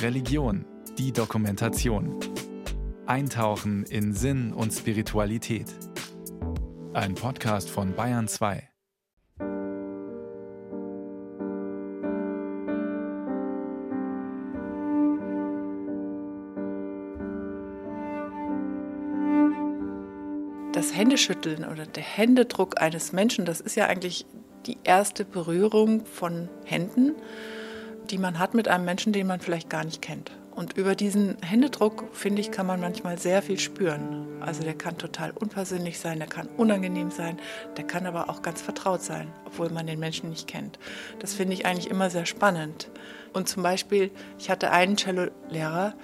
Religion, die Dokumentation. Eintauchen in Sinn und Spiritualität. Ein Podcast von Bayern 2. Das Händeschütteln oder der Händedruck eines Menschen, das ist ja eigentlich die erste Berührung von Händen, die man hat mit einem Menschen, den man vielleicht gar nicht kennt. Und über diesen Händedruck, finde ich, kann man manchmal sehr viel spüren. Also der kann total unpersönlich sein, der kann unangenehm sein, der kann aber auch ganz vertraut sein, obwohl man den Menschen nicht kennt. Das finde ich eigentlich immer sehr spannend. Und zum Beispiel, ich hatte einen Cello-Lehrer,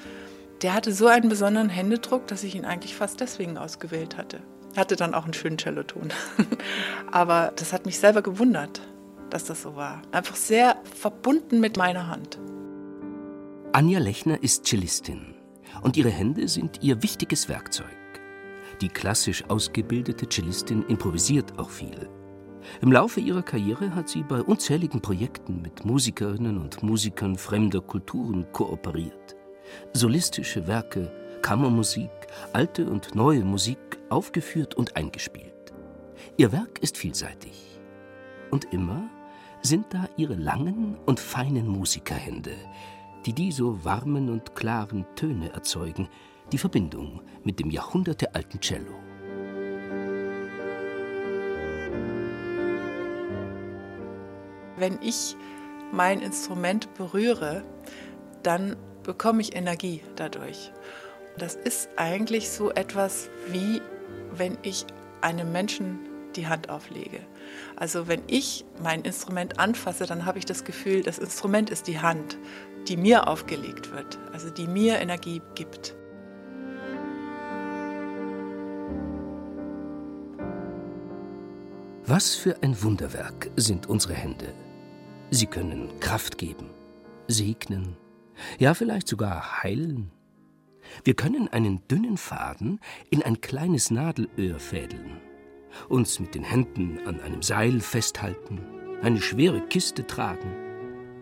der hatte so einen besonderen Händedruck, dass ich ihn eigentlich fast deswegen ausgewählt hatte. Hatte dann auch einen schönen Celloton. aber das hat mich selber gewundert, dass das so war. Einfach sehr verbunden mit meiner Hand. Anja Lechner ist Cellistin und ihre Hände sind ihr wichtiges Werkzeug. Die klassisch ausgebildete Cellistin improvisiert auch viel. Im Laufe ihrer Karriere hat sie bei unzähligen Projekten mit Musikerinnen und Musikern fremder Kulturen kooperiert. Solistische Werke, Kammermusik, alte und neue Musik aufgeführt und eingespielt. Ihr Werk ist vielseitig. Und immer sind da ihre langen und feinen Musikerhände, die die so warmen und klaren Töne erzeugen, die Verbindung mit dem jahrhundertealten Cello. Wenn ich mein Instrument berühre, dann bekomme ich Energie dadurch. Das ist eigentlich so etwas wie, wenn ich einem Menschen die Hand auflege. Also wenn ich mein Instrument anfasse, dann habe ich das Gefühl, das Instrument ist die Hand, die mir aufgelegt wird, also die mir Energie gibt. Was für ein Wunderwerk sind unsere Hände. Sie können Kraft geben, segnen, ja vielleicht sogar heilen. Wir können einen dünnen Faden in ein kleines Nadelöhr fädeln, uns mit den Händen an einem Seil festhalten, eine schwere Kiste tragen,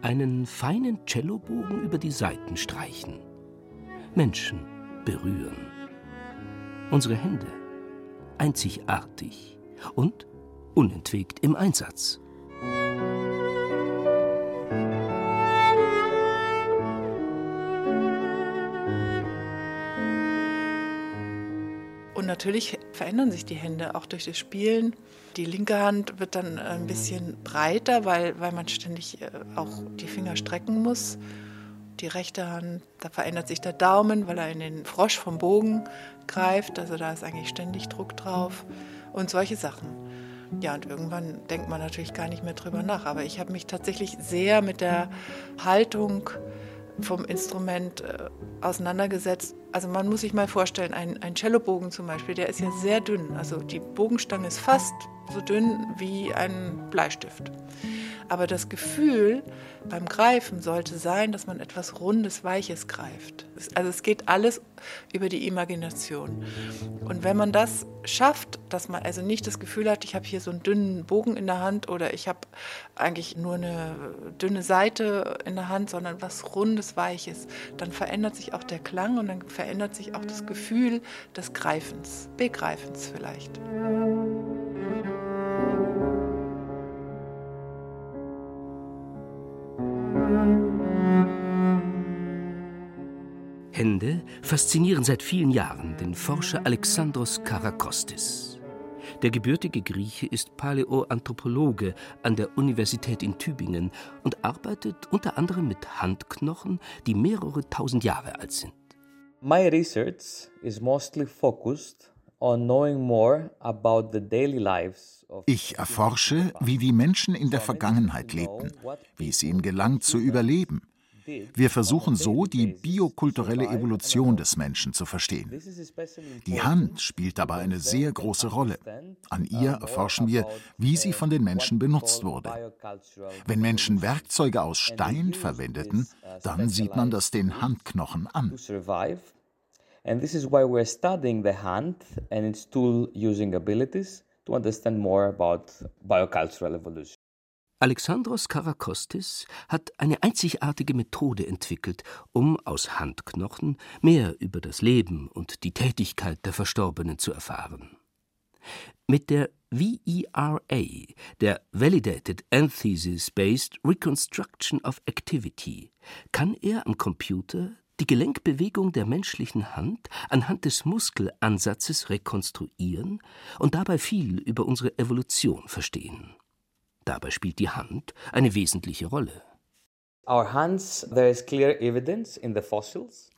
einen feinen Cellobogen über die Saiten streichen, Menschen berühren. Unsere Hände einzigartig und unentwegt im Einsatz. Und natürlich verändern sich die Hände auch durch das Spielen. Die linke Hand wird dann ein bisschen breiter, weil, weil man ständig äh, auch die Finger strecken muss. Die rechte Hand, da verändert sich der Daumen, weil er in den Frosch vom Bogen greift. Also da ist eigentlich ständig Druck drauf. Und solche Sachen. Ja, und irgendwann denkt man natürlich gar nicht mehr drüber nach. Aber ich habe mich tatsächlich sehr mit der Haltung vom Instrument äh, auseinandergesetzt. Also man muss sich mal vorstellen, ein, ein Cellobogen zum Beispiel, der ist ja sehr dünn. Also die Bogenstange ist fast so dünn wie ein Bleistift. Aber das Gefühl beim Greifen sollte sein, dass man etwas Rundes, Weiches greift. Also es geht alles über die Imagination. Und wenn man das schafft, dass man also nicht das Gefühl hat, ich habe hier so einen dünnen Bogen in der Hand oder ich habe eigentlich nur eine dünne Seite in der Hand, sondern was Rundes, Weiches, dann verändert sich auch der Klang und dann verändert sich auch das Gefühl des Greifens, Begreifens vielleicht. Hände faszinieren seit vielen Jahren den Forscher Alexandros Karakostis. Der gebürtige Grieche ist Paläoanthropologe an der Universität in Tübingen und arbeitet unter anderem mit Handknochen, die mehrere tausend Jahre alt sind. My research is mostly focused on knowing more about the daily lives ich erforsche, wie die Menschen in der Vergangenheit lebten, wie es ihnen gelang zu überleben, wir versuchen so, die biokulturelle Evolution des Menschen zu verstehen. Die Hand spielt dabei eine sehr große Rolle. An ihr erforschen wir, wie sie von den Menschen benutzt wurde. Wenn Menschen Werkzeuge aus Stein verwendeten, dann sieht man das den Handknochen an. And this is why we're studying the hand and its tool using abilities to understand more about biocultural evolution. Alexandros Karakostis hat eine einzigartige Methode entwickelt, um aus Handknochen mehr über das Leben und die Tätigkeit der Verstorbenen zu erfahren. Mit der VERA, der Validated Anthesis-Based Reconstruction of Activity, kann er am Computer die Gelenkbewegung der menschlichen Hand anhand des Muskelansatzes rekonstruieren und dabei viel über unsere Evolution verstehen. Dabei spielt die Hand eine wesentliche Rolle.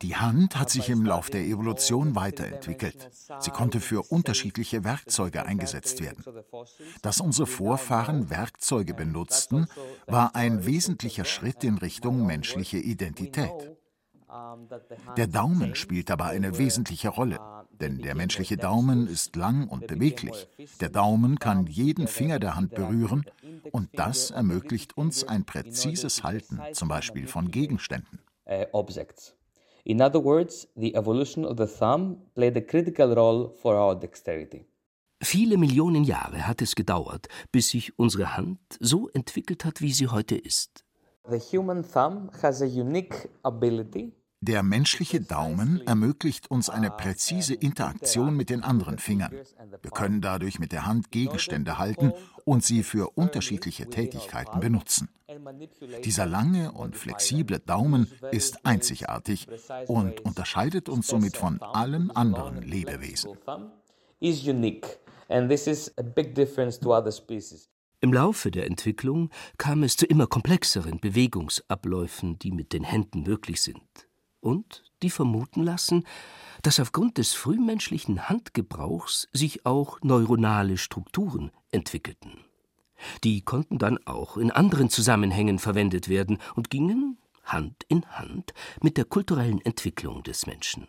Die Hand hat sich im Lauf der Evolution weiterentwickelt. Sie konnte für unterschiedliche Werkzeuge eingesetzt werden. Dass unsere Vorfahren Werkzeuge benutzten, war ein wesentlicher Schritt in Richtung menschliche Identität. Der Daumen spielt dabei eine wesentliche Rolle, denn der menschliche Daumen ist lang und beweglich. Der Daumen kann jeden Finger der Hand berühren und das ermöglicht uns ein präzises Halten, zum Beispiel von Gegenständen. In other words, the evolution of the thumb played a critical role for our dexterity. Viele Millionen Jahre hat es gedauert, bis sich unsere Hand so entwickelt hat, wie sie heute ist. The human thumb has a unique ability der menschliche Daumen ermöglicht uns eine präzise Interaktion mit den anderen Fingern. Wir können dadurch mit der Hand Gegenstände halten und sie für unterschiedliche Tätigkeiten benutzen. Dieser lange und flexible Daumen ist einzigartig und unterscheidet uns somit von allen anderen Lebewesen. Im Laufe der Entwicklung kam es zu immer komplexeren Bewegungsabläufen, die mit den Händen möglich sind und die vermuten lassen, dass aufgrund des frühmenschlichen Handgebrauchs sich auch neuronale Strukturen entwickelten. Die konnten dann auch in anderen Zusammenhängen verwendet werden und gingen Hand in Hand mit der kulturellen Entwicklung des Menschen.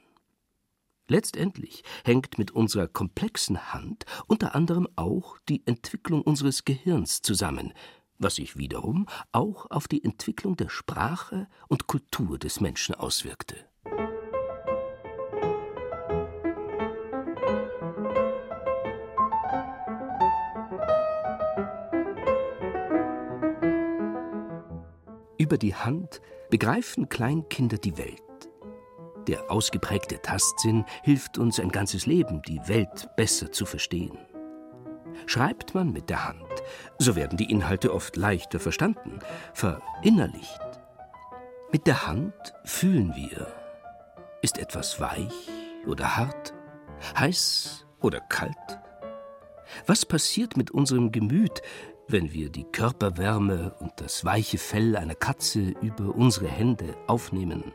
Letztendlich hängt mit unserer komplexen Hand unter anderem auch die Entwicklung unseres Gehirns zusammen, was sich wiederum auch auf die Entwicklung der Sprache und Kultur des Menschen auswirkte. Über die Hand begreifen Kleinkinder die Welt. Der ausgeprägte Tastsinn hilft uns ein ganzes Leben, die Welt besser zu verstehen. Schreibt man mit der Hand, so werden die Inhalte oft leichter verstanden, verinnerlicht. Mit der Hand fühlen wir. Ist etwas weich oder hart, heiß oder kalt? Was passiert mit unserem Gemüt, wenn wir die Körperwärme und das weiche Fell einer Katze über unsere Hände aufnehmen?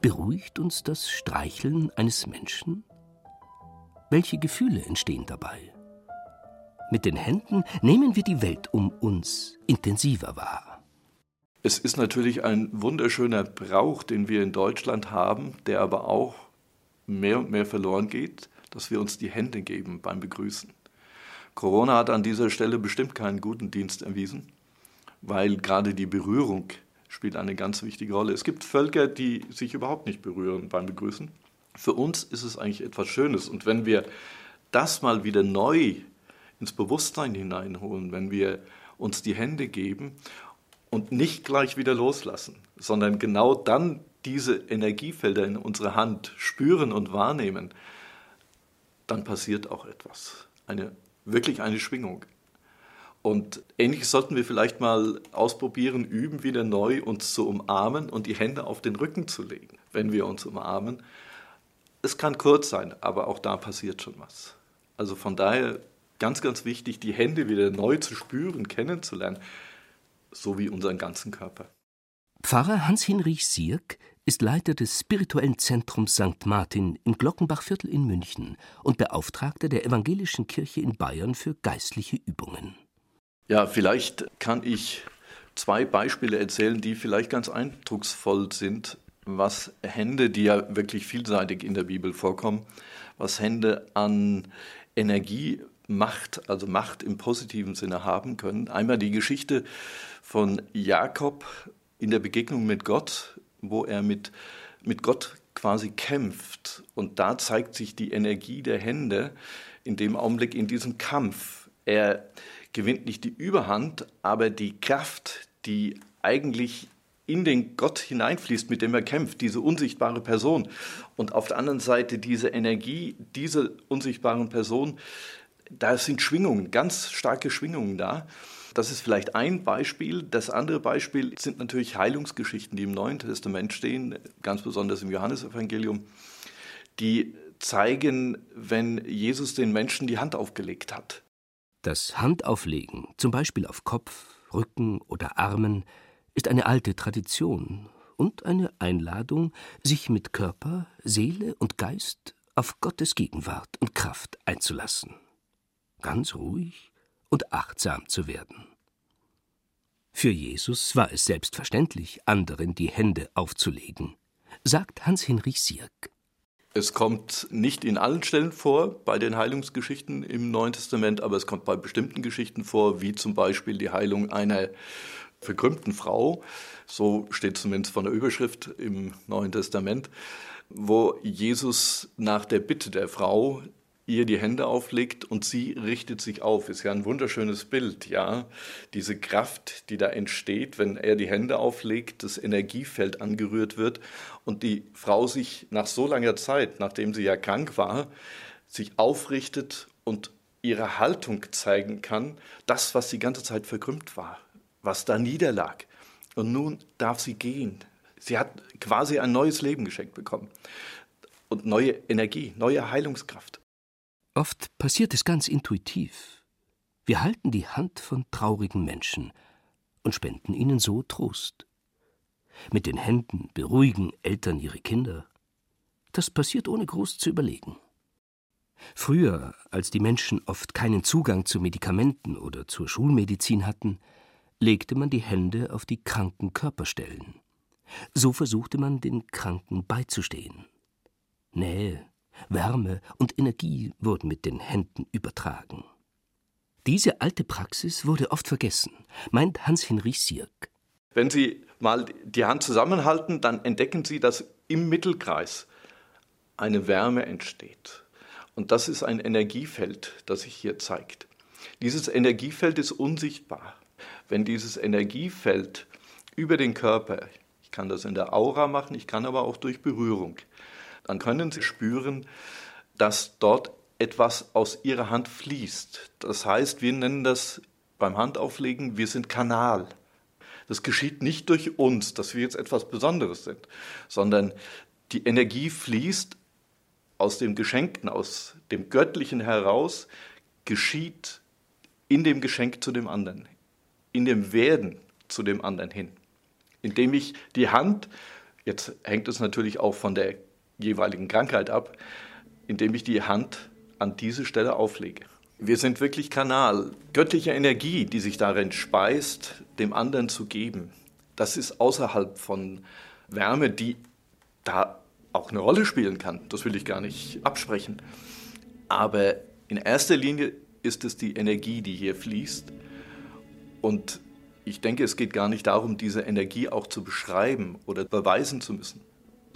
Beruhigt uns das Streicheln eines Menschen? Welche Gefühle entstehen dabei? Mit den Händen nehmen wir die Welt um uns intensiver wahr. Es ist natürlich ein wunderschöner Brauch, den wir in Deutschland haben, der aber auch mehr und mehr verloren geht, dass wir uns die Hände geben beim Begrüßen. Corona hat an dieser Stelle bestimmt keinen guten Dienst erwiesen, weil gerade die Berührung spielt eine ganz wichtige Rolle. Es gibt Völker, die sich überhaupt nicht berühren beim Begrüßen. Für uns ist es eigentlich etwas Schönes. Und wenn wir das mal wieder neu ins Bewusstsein hineinholen, wenn wir uns die Hände geben und nicht gleich wieder loslassen, sondern genau dann diese Energiefelder in unserer Hand spüren und wahrnehmen, dann passiert auch etwas. Eine, wirklich eine Schwingung. Und ähnlich sollten wir vielleicht mal ausprobieren, üben, wieder neu uns zu umarmen und die Hände auf den Rücken zu legen, wenn wir uns umarmen. Es kann kurz sein, aber auch da passiert schon was. Also von daher ganz, ganz wichtig, die Hände wieder neu zu spüren, kennenzulernen, so wie unseren ganzen Körper. Pfarrer Hans-Hinrich Sierk ist Leiter des spirituellen Zentrums St. Martin im Glockenbachviertel in München und Beauftragter der Evangelischen Kirche in Bayern für geistliche Übungen. Ja, vielleicht kann ich zwei Beispiele erzählen, die vielleicht ganz eindrucksvoll sind, was Hände, die ja wirklich vielseitig in der Bibel vorkommen, was Hände an Energie Macht, also Macht im positiven Sinne haben können. Einmal die Geschichte von Jakob in der Begegnung mit Gott, wo er mit, mit Gott quasi kämpft. Und da zeigt sich die Energie der Hände in dem Augenblick, in diesem Kampf. Er gewinnt nicht die Überhand, aber die Kraft, die eigentlich in den Gott hineinfließt, mit dem er kämpft, diese unsichtbare Person. Und auf der anderen Seite diese Energie dieser unsichtbaren Person, da sind Schwingungen, ganz starke Schwingungen da. Das ist vielleicht ein Beispiel. Das andere Beispiel sind natürlich Heilungsgeschichten, die im Neuen Testament stehen, ganz besonders im Johannesevangelium, die zeigen, wenn Jesus den Menschen die Hand aufgelegt hat. Das Handauflegen, zum Beispiel auf Kopf, Rücken oder Armen, ist eine alte Tradition und eine Einladung, sich mit Körper, Seele und Geist auf Gottes Gegenwart und Kraft einzulassen. Ganz ruhig und achtsam zu werden. Für Jesus war es selbstverständlich, anderen die Hände aufzulegen, sagt Hans-Hinrich Sierk. Es kommt nicht in allen Stellen vor bei den Heilungsgeschichten im Neuen Testament, aber es kommt bei bestimmten Geschichten vor, wie zum Beispiel die Heilung einer verkrümmten Frau. So steht zumindest von der Überschrift im Neuen Testament, wo Jesus nach der Bitte der Frau ihr die Hände auflegt und sie richtet sich auf. Ist ja ein wunderschönes Bild, ja. Diese Kraft, die da entsteht, wenn er die Hände auflegt, das Energiefeld angerührt wird und die Frau sich nach so langer Zeit, nachdem sie ja krank war, sich aufrichtet und ihre Haltung zeigen kann, das, was die ganze Zeit verkrümmt war, was da niederlag. Und nun darf sie gehen. Sie hat quasi ein neues Leben geschenkt bekommen und neue Energie, neue Heilungskraft. Oft passiert es ganz intuitiv. Wir halten die Hand von traurigen Menschen und spenden ihnen so Trost. Mit den Händen beruhigen Eltern ihre Kinder. Das passiert ohne groß zu überlegen. Früher, als die Menschen oft keinen Zugang zu Medikamenten oder zur Schulmedizin hatten, legte man die Hände auf die kranken Körperstellen. So versuchte man den Kranken beizustehen. Nähe, Wärme und Energie wurden mit den Händen übertragen. Diese alte Praxis wurde oft vergessen, meint Hans-Hinrich Sierk. Wenn Sie mal die Hand zusammenhalten, dann entdecken Sie, dass im Mittelkreis eine Wärme entsteht. Und das ist ein Energiefeld, das sich hier zeigt. Dieses Energiefeld ist unsichtbar. Wenn dieses Energiefeld über den Körper, ich kann das in der Aura machen, ich kann aber auch durch Berührung, dann können Sie spüren, dass dort etwas aus Ihrer Hand fließt. Das heißt, wir nennen das beim Handauflegen, wir sind Kanal. Das geschieht nicht durch uns, dass wir jetzt etwas Besonderes sind, sondern die Energie fließt aus dem Geschenkten, aus dem Göttlichen heraus, geschieht in dem Geschenk zu dem anderen, in dem Werden zu dem anderen hin. Indem ich die Hand, jetzt hängt es natürlich auch von der jeweiligen Krankheit ab, indem ich die Hand an diese Stelle auflege. Wir sind wirklich Kanal. Göttliche Energie, die sich darin speist, dem anderen zu geben. Das ist außerhalb von Wärme, die da auch eine Rolle spielen kann. Das will ich gar nicht absprechen. Aber in erster Linie ist es die Energie, die hier fließt. Und ich denke, es geht gar nicht darum, diese Energie auch zu beschreiben oder beweisen zu müssen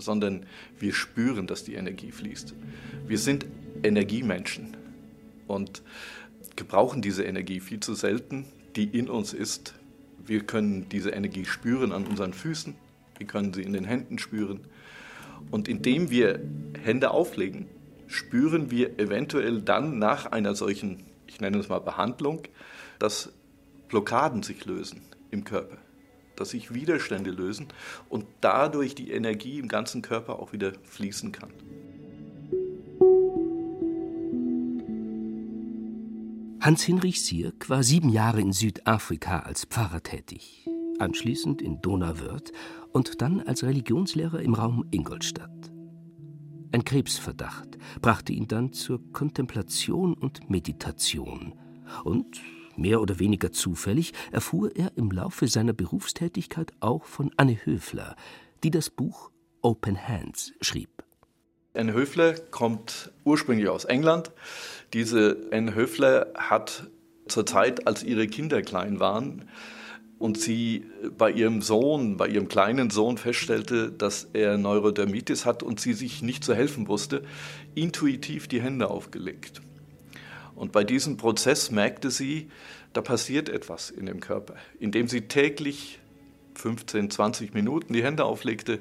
sondern wir spüren, dass die Energie fließt. Wir sind Energiemenschen und gebrauchen diese Energie viel zu selten, die in uns ist. Wir können diese Energie spüren an unseren Füßen, wir können sie in den Händen spüren. Und indem wir Hände auflegen, spüren wir eventuell dann nach einer solchen, ich nenne es mal Behandlung, dass Blockaden sich lösen im Körper dass sich Widerstände lösen und dadurch die Energie im ganzen Körper auch wieder fließen kann. Hans-Hinrich Sierk war sieben Jahre in Südafrika als Pfarrer tätig, anschließend in Donauwörth und dann als Religionslehrer im Raum Ingolstadt. Ein Krebsverdacht brachte ihn dann zur Kontemplation und Meditation und Mehr oder weniger zufällig erfuhr er im Laufe seiner Berufstätigkeit auch von Anne Höfler, die das Buch Open Hands schrieb. Anne Höfler kommt ursprünglich aus England. Diese Anne Höfler hat zur Zeit, als ihre Kinder klein waren, und sie bei ihrem Sohn, bei ihrem kleinen Sohn feststellte, dass er Neurodermitis hat und sie sich nicht zu helfen wusste, intuitiv die Hände aufgelegt. Und bei diesem Prozess merkte sie, da passiert etwas in dem Körper, indem sie täglich 15, 20 Minuten die Hände auflegte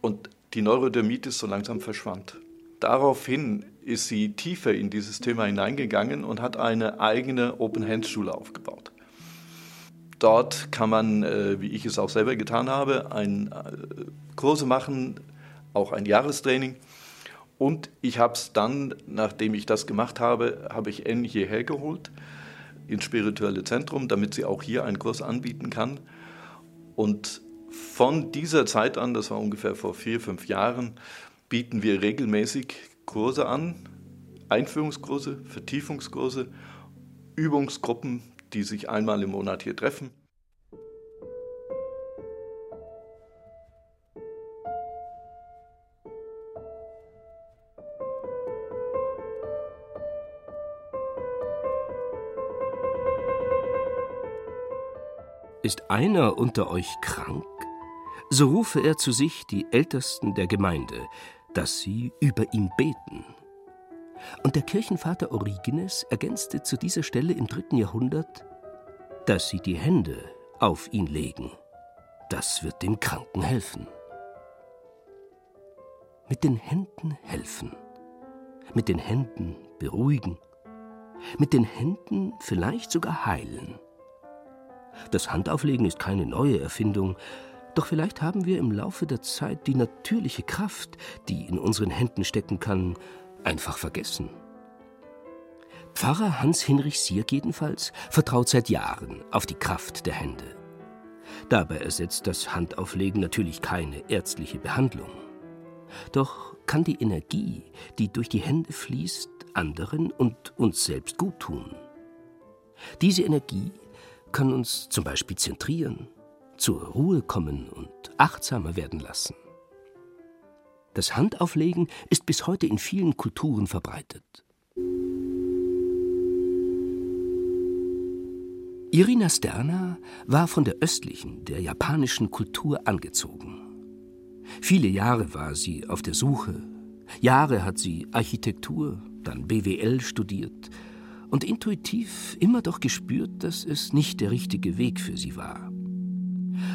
und die Neurodermitis so langsam verschwand. Daraufhin ist sie tiefer in dieses Thema hineingegangen und hat eine eigene Open-Hands-Schule aufgebaut. Dort kann man, äh, wie ich es auch selber getan habe, äh, Kurse machen, auch ein Jahrestraining. Und ich habe es dann, nachdem ich das gemacht habe, habe ich N hierher geholt ins spirituelle Zentrum, damit sie auch hier einen Kurs anbieten kann. Und von dieser Zeit an, das war ungefähr vor vier, fünf Jahren, bieten wir regelmäßig Kurse an, Einführungskurse, Vertiefungskurse, Übungsgruppen, die sich einmal im Monat hier treffen. Ist einer unter euch krank? So rufe er zu sich die Ältesten der Gemeinde, dass sie über ihn beten. Und der Kirchenvater Origenes ergänzte zu dieser Stelle im dritten Jahrhundert, dass sie die Hände auf ihn legen. Das wird dem Kranken helfen. Mit den Händen helfen. Mit den Händen beruhigen. Mit den Händen vielleicht sogar heilen. Das Handauflegen ist keine neue Erfindung, doch vielleicht haben wir im Laufe der Zeit die natürliche Kraft, die in unseren Händen stecken kann, einfach vergessen. Pfarrer Hans-Hinrich Sierk jedenfalls vertraut seit Jahren auf die Kraft der Hände. Dabei ersetzt das Handauflegen natürlich keine ärztliche Behandlung. Doch kann die Energie, die durch die Hände fließt, anderen und uns selbst gut tun. Diese Energie kann uns zum Beispiel zentrieren, zur Ruhe kommen und achtsamer werden lassen. Das Handauflegen ist bis heute in vielen Kulturen verbreitet. Irina Sterna war von der östlichen, der japanischen Kultur angezogen. Viele Jahre war sie auf der Suche. Jahre hat sie Architektur, dann BWL studiert und intuitiv immer doch gespürt, dass es nicht der richtige Weg für sie war.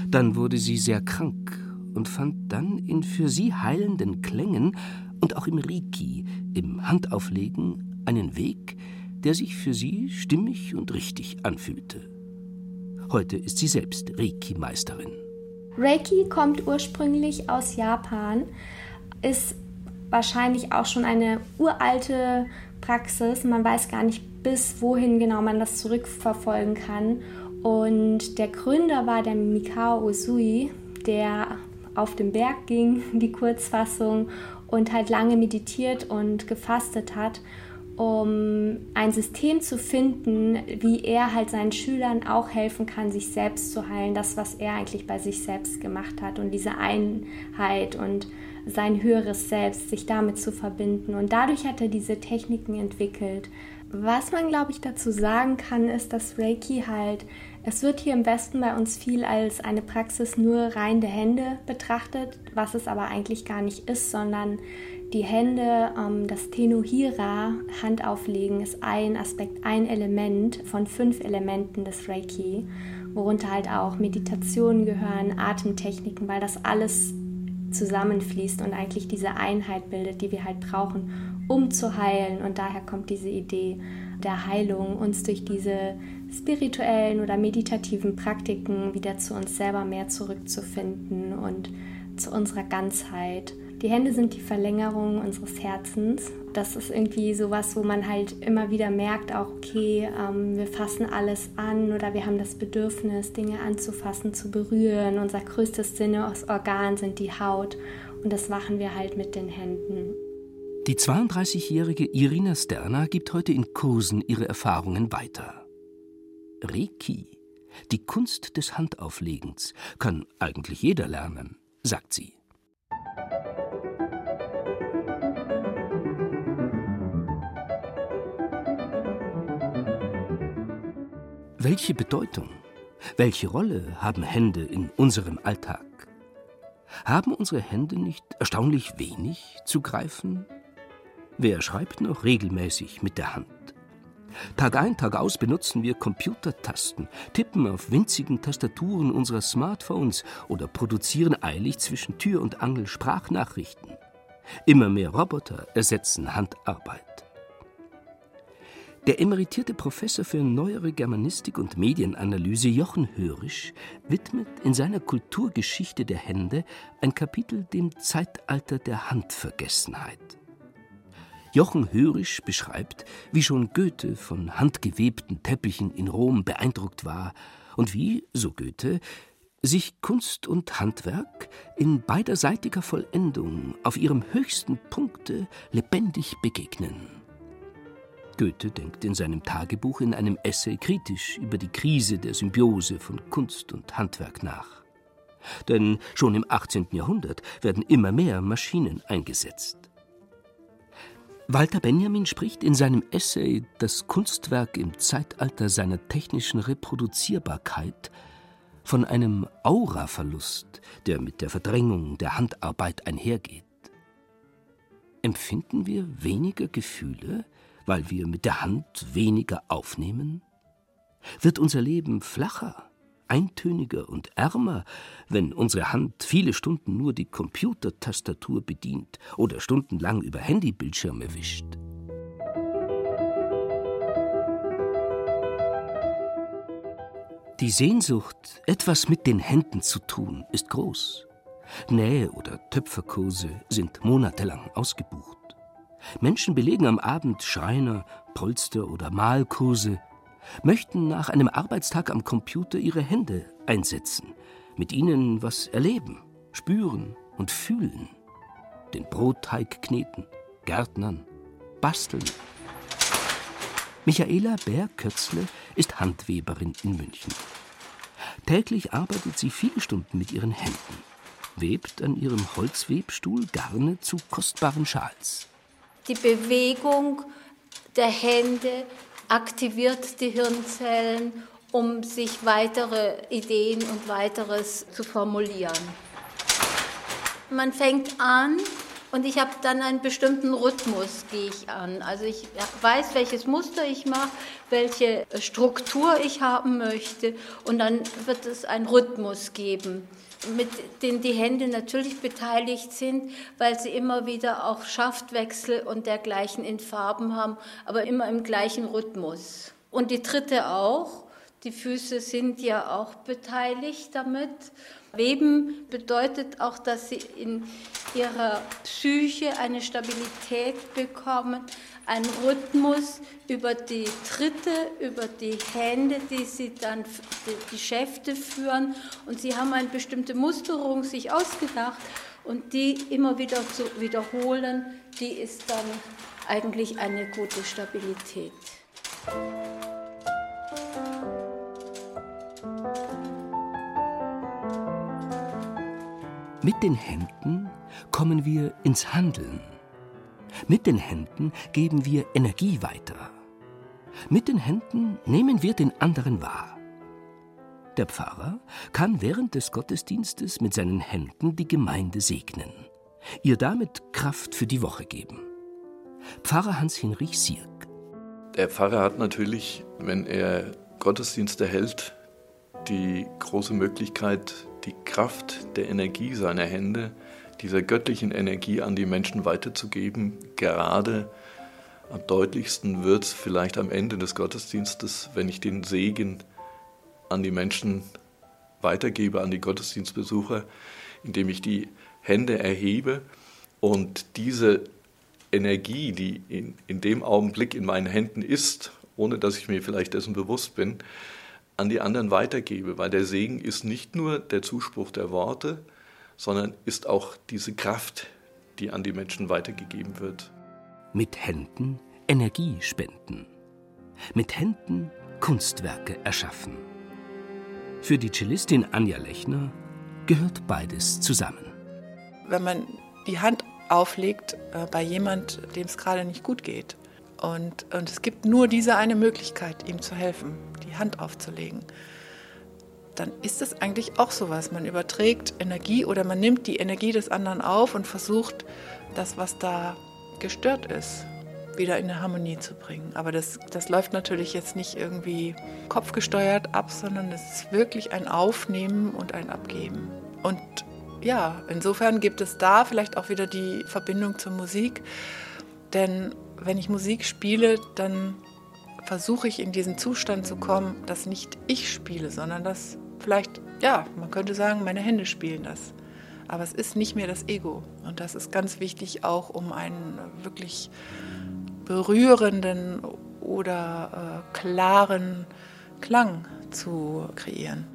Dann wurde sie sehr krank und fand dann in für sie heilenden Klängen und auch im Reiki, im Handauflegen, einen Weg, der sich für sie stimmig und richtig anfühlte. Heute ist sie selbst Reiki-Meisterin. Reiki kommt ursprünglich aus Japan, ist wahrscheinlich auch schon eine uralte Praxis. Man weiß gar nicht, bis wohin genau man das zurückverfolgen kann. Und der Gründer war der Mikao Usui, der auf den Berg ging, die Kurzfassung, und halt lange meditiert und gefastet hat, um ein System zu finden, wie er halt seinen Schülern auch helfen kann, sich selbst zu heilen, das, was er eigentlich bei sich selbst gemacht hat und diese Einheit und sein höheres Selbst, sich damit zu verbinden. Und dadurch hat er diese Techniken entwickelt. Was man, glaube ich, dazu sagen kann, ist, dass Reiki halt, es wird hier im Westen bei uns viel als eine Praxis nur rein der Hände betrachtet, was es aber eigentlich gar nicht ist, sondern die Hände, ähm, das Tenohira, Handauflegen, ist ein Aspekt, ein Element von fünf Elementen des Reiki, worunter halt auch Meditationen gehören, Atemtechniken, weil das alles zusammenfließt und eigentlich diese Einheit bildet, die wir halt brauchen, um zu heilen. Und daher kommt diese Idee der Heilung, uns durch diese spirituellen oder meditativen Praktiken wieder zu uns selber mehr zurückzufinden und zu unserer Ganzheit. Die Hände sind die Verlängerung unseres Herzens. Das ist irgendwie sowas, wo man halt immer wieder merkt, auch okay, ähm, wir fassen alles an oder wir haben das Bedürfnis, Dinge anzufassen, zu berühren. Unser größtes Sinnesorgan sind die Haut und das machen wir halt mit den Händen. Die 32-jährige Irina Sterna gibt heute in Kursen ihre Erfahrungen weiter. Reiki, die Kunst des Handauflegens, kann eigentlich jeder lernen, sagt sie. Welche Bedeutung, welche Rolle haben Hände in unserem Alltag? Haben unsere Hände nicht erstaunlich wenig zu greifen? Wer schreibt noch regelmäßig mit der Hand? Tag ein, Tag aus benutzen wir Computertasten, tippen auf winzigen Tastaturen unserer Smartphones oder produzieren eilig zwischen Tür und Angel Sprachnachrichten. Immer mehr Roboter ersetzen Handarbeit. Der emeritierte Professor für neuere Germanistik und Medienanalyse Jochen Hörisch widmet in seiner Kulturgeschichte der Hände ein Kapitel dem Zeitalter der Handvergessenheit. Jochen Hörisch beschreibt, wie schon Goethe von handgewebten Teppichen in Rom beeindruckt war und wie, so Goethe, sich Kunst und Handwerk in beiderseitiger Vollendung auf ihrem höchsten Punkte lebendig begegnen. Goethe denkt in seinem Tagebuch in einem Essay kritisch über die Krise der Symbiose von Kunst und Handwerk nach. Denn schon im 18. Jahrhundert werden immer mehr Maschinen eingesetzt. Walter Benjamin spricht in seinem Essay Das Kunstwerk im Zeitalter seiner technischen Reproduzierbarkeit von einem Auraverlust, der mit der Verdrängung der Handarbeit einhergeht. Empfinden wir weniger Gefühle, weil wir mit der Hand weniger aufnehmen? Wird unser Leben flacher, eintöniger und ärmer, wenn unsere Hand viele Stunden nur die Computertastatur bedient oder stundenlang über Handybildschirme wischt? Die Sehnsucht, etwas mit den Händen zu tun, ist groß. Nähe- oder Töpferkurse sind monatelang ausgebucht. Menschen belegen am Abend Schreiner, Polster- oder Malkurse, möchten nach einem Arbeitstag am Computer ihre Hände einsetzen, mit ihnen was erleben, spüren und fühlen, den Brotteig kneten, Gärtnern, basteln. Michaela Bär-Kötzle ist Handweberin in München. Täglich arbeitet sie viele Stunden mit ihren Händen, webt an ihrem Holzwebstuhl Garne zu kostbaren Schals. Die Bewegung der Hände aktiviert die Hirnzellen, um sich weitere Ideen und weiteres zu formulieren. Man fängt an und ich habe dann einen bestimmten Rhythmus, gehe ich an. Also ich weiß, welches Muster ich mache, welche Struktur ich haben möchte und dann wird es einen Rhythmus geben mit denen die Hände natürlich beteiligt sind, weil sie immer wieder auch Schaftwechsel und dergleichen in Farben haben, aber immer im gleichen Rhythmus. Und die dritte auch, die Füße sind ja auch beteiligt damit. Weben bedeutet auch, dass sie in ihrer Psyche eine Stabilität bekommen, einen Rhythmus über die Tritte, über die Hände, die sie dann die Geschäfte führen. Und sie haben eine bestimmte Musterung sich ausgedacht und die immer wieder zu wiederholen, die ist dann eigentlich eine gute Stabilität. Mit den Händen kommen wir ins Handeln. Mit den Händen geben wir Energie weiter. Mit den Händen nehmen wir den anderen wahr. Der Pfarrer kann während des Gottesdienstes mit seinen Händen die Gemeinde segnen, ihr damit Kraft für die Woche geben. Pfarrer Hans-Hinrich Sierk. Der Pfarrer hat natürlich, wenn er Gottesdienste hält, die große Möglichkeit, die Kraft der Energie seiner Hände, dieser göttlichen Energie an die Menschen weiterzugeben. Gerade am deutlichsten wird es vielleicht am Ende des Gottesdienstes, wenn ich den Segen an die Menschen weitergebe, an die Gottesdienstbesucher, indem ich die Hände erhebe und diese Energie, die in, in dem Augenblick in meinen Händen ist, ohne dass ich mir vielleicht dessen bewusst bin, an die anderen weitergebe, weil der Segen ist nicht nur der Zuspruch der Worte, sondern ist auch diese Kraft, die an die Menschen weitergegeben wird. Mit Händen Energie spenden. Mit Händen Kunstwerke erschaffen. Für die Cellistin Anja Lechner gehört beides zusammen. Wenn man die Hand auflegt äh, bei jemand, dem es gerade nicht gut geht, und, und es gibt nur diese eine Möglichkeit, ihm zu helfen, die Hand aufzulegen. Dann ist es eigentlich auch sowas. Man überträgt Energie oder man nimmt die Energie des anderen auf und versucht, das, was da gestört ist, wieder in eine Harmonie zu bringen. Aber das, das läuft natürlich jetzt nicht irgendwie kopfgesteuert ab, sondern es ist wirklich ein Aufnehmen und ein Abgeben. Und ja, insofern gibt es da vielleicht auch wieder die Verbindung zur Musik. Denn wenn ich Musik spiele, dann versuche ich in diesen Zustand zu kommen, dass nicht ich spiele, sondern dass vielleicht, ja, man könnte sagen, meine Hände spielen das. Aber es ist nicht mehr das Ego. Und das ist ganz wichtig auch, um einen wirklich berührenden oder äh, klaren Klang zu kreieren.